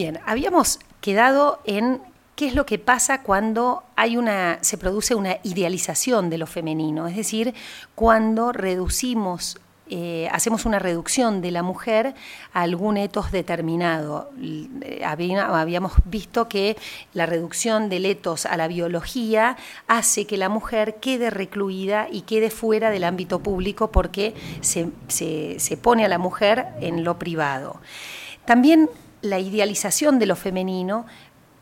Bien, habíamos quedado en qué es lo que pasa cuando hay una, se produce una idealización de lo femenino, es decir, cuando reducimos eh, hacemos una reducción de la mujer a algún etos determinado. Eh, habíamos visto que la reducción del etos a la biología hace que la mujer quede recluida y quede fuera del ámbito público porque se, se pone a la mujer en lo privado. También la idealización de lo femenino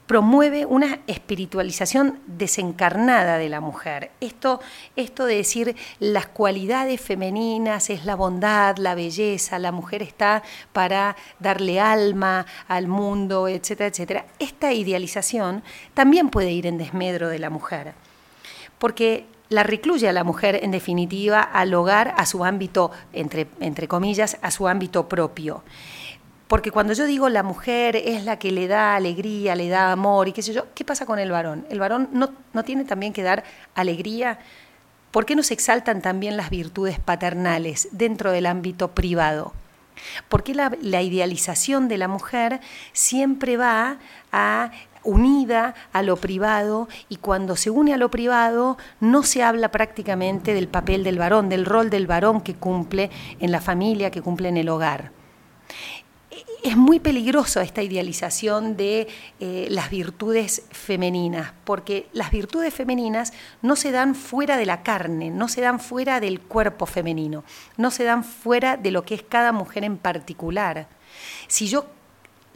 promueve una espiritualización desencarnada de la mujer. Esto, esto de decir las cualidades femeninas es la bondad, la belleza, la mujer está para darle alma al mundo, etcétera, etcétera. Esta idealización también puede ir en desmedro de la mujer, porque la recluye a la mujer, en definitiva, al hogar, a su ámbito, entre, entre comillas, a su ámbito propio. Porque cuando yo digo la mujer es la que le da alegría, le da amor y qué sé yo, ¿qué pasa con el varón? ¿El varón no, no tiene también que dar alegría? ¿Por qué no se exaltan también las virtudes paternales dentro del ámbito privado? ¿Por qué la, la idealización de la mujer siempre va a unida a lo privado y cuando se une a lo privado no se habla prácticamente del papel del varón, del rol del varón que cumple en la familia, que cumple en el hogar es muy peligroso esta idealización de eh, las virtudes femeninas, porque las virtudes femeninas no se dan fuera de la carne, no se dan fuera del cuerpo femenino, no se dan fuera de lo que es cada mujer en particular. Si yo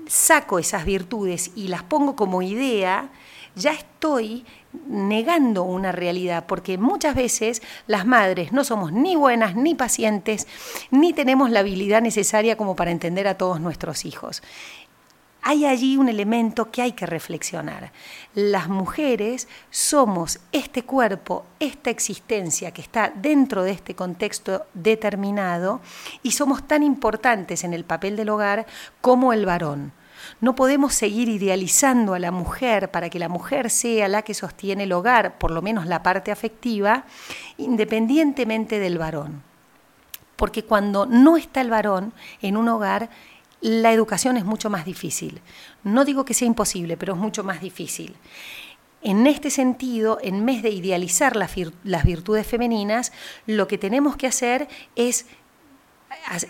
saco esas virtudes y las pongo como idea, ya estoy negando una realidad, porque muchas veces las madres no somos ni buenas ni pacientes, ni tenemos la habilidad necesaria como para entender a todos nuestros hijos. Hay allí un elemento que hay que reflexionar. Las mujeres somos este cuerpo, esta existencia que está dentro de este contexto determinado y somos tan importantes en el papel del hogar como el varón. No podemos seguir idealizando a la mujer para que la mujer sea la que sostiene el hogar, por lo menos la parte afectiva, independientemente del varón. Porque cuando no está el varón en un hogar, la educación es mucho más difícil. No digo que sea imposible, pero es mucho más difícil. En este sentido, en vez de idealizar las, virtudes femeninas, lo que tenemos que hacer es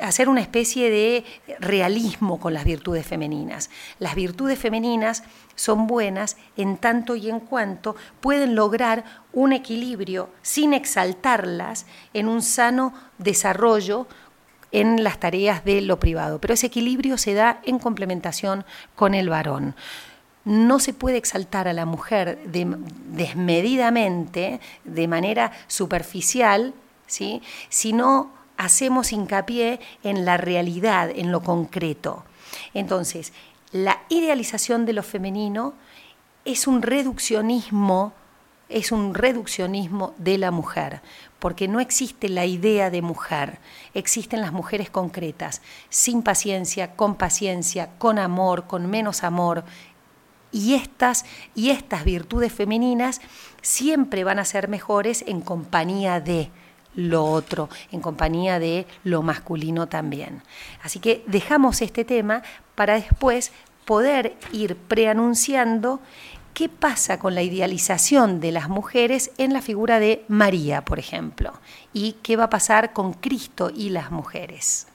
hacer una especie de realismo con las virtudes femeninas. Las virtudes femeninas son buenas en tanto y en cuanto pueden lograr un equilibrio sin exaltarlas en un sano desarrollo en las tareas de lo privado. Pero ese equilibrio se da en complementación con el varón. No se puede exaltar a la mujer desmedidamente, de manera superficial, ¿sí? sino hacemos hincapié en la realidad, en lo concreto. Entonces, la idealización de lo femenino es un reduccionismo, es un reduccionismo de la mujer, porque no existe la idea de mujer, existen las mujeres concretas, sin paciencia, con paciencia, con amor, con menos amor, y estas, y estas virtudes femeninas siempre van a ser mejores en compañía de lo otro, en compañía de lo masculino también. Así que dejamos este tema para después poder ir preanunciando qué pasa con la idealización de las mujeres en la figura de María, por ejemplo, y qué va a pasar con Cristo y las mujeres.